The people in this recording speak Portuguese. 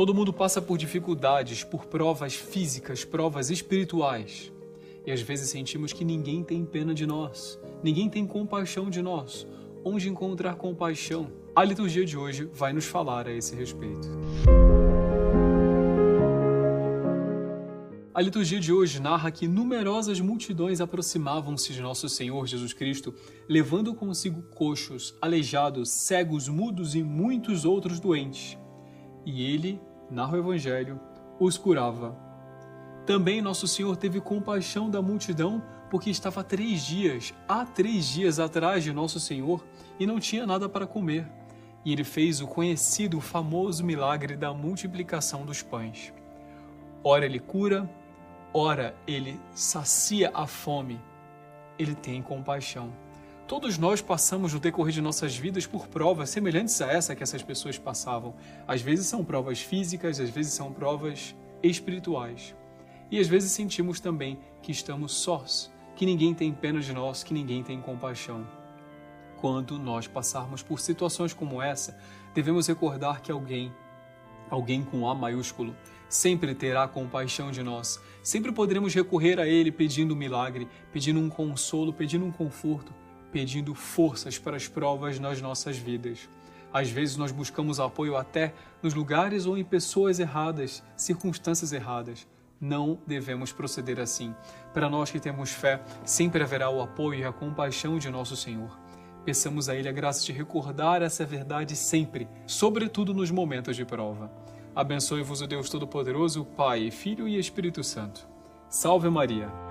Todo mundo passa por dificuldades, por provas físicas, provas espirituais. E às vezes sentimos que ninguém tem pena de nós, ninguém tem compaixão de nós. Onde encontrar compaixão? A liturgia de hoje vai nos falar a esse respeito. A liturgia de hoje narra que numerosas multidões aproximavam-se de nosso Senhor Jesus Cristo, levando consigo coxos, aleijados, cegos, mudos e muitos outros doentes. E ele, narra o Evangelho, os curava. Também nosso Senhor teve compaixão da multidão, porque estava três dias, há três dias atrás de nosso Senhor, e não tinha nada para comer. E ele fez o conhecido, famoso milagre da multiplicação dos pães. Ora ele cura, Ora, ele sacia a fome, ele tem compaixão. Todos nós passamos no decorrer de nossas vidas por provas semelhantes a essa que essas pessoas passavam. Às vezes são provas físicas, às vezes são provas espirituais. E às vezes sentimos também que estamos sós, que ninguém tem pena de nós, que ninguém tem compaixão. Quando nós passarmos por situações como essa, devemos recordar que alguém, alguém com A maiúsculo, sempre terá compaixão de nós. Sempre poderemos recorrer a Ele pedindo um milagre, pedindo um consolo, pedindo um conforto, pedindo forças para as provas nas nossas vidas. Às vezes nós buscamos apoio até nos lugares ou em pessoas erradas, circunstâncias erradas. Não devemos proceder assim. Para nós que temos fé, sempre haverá o apoio e a compaixão de nosso Senhor. Peçamos a Ele a graça de recordar essa verdade sempre, sobretudo nos momentos de prova. Abençoe-vos o Deus Todo-Poderoso, Pai, Filho e Espírito Santo. Salve Maria!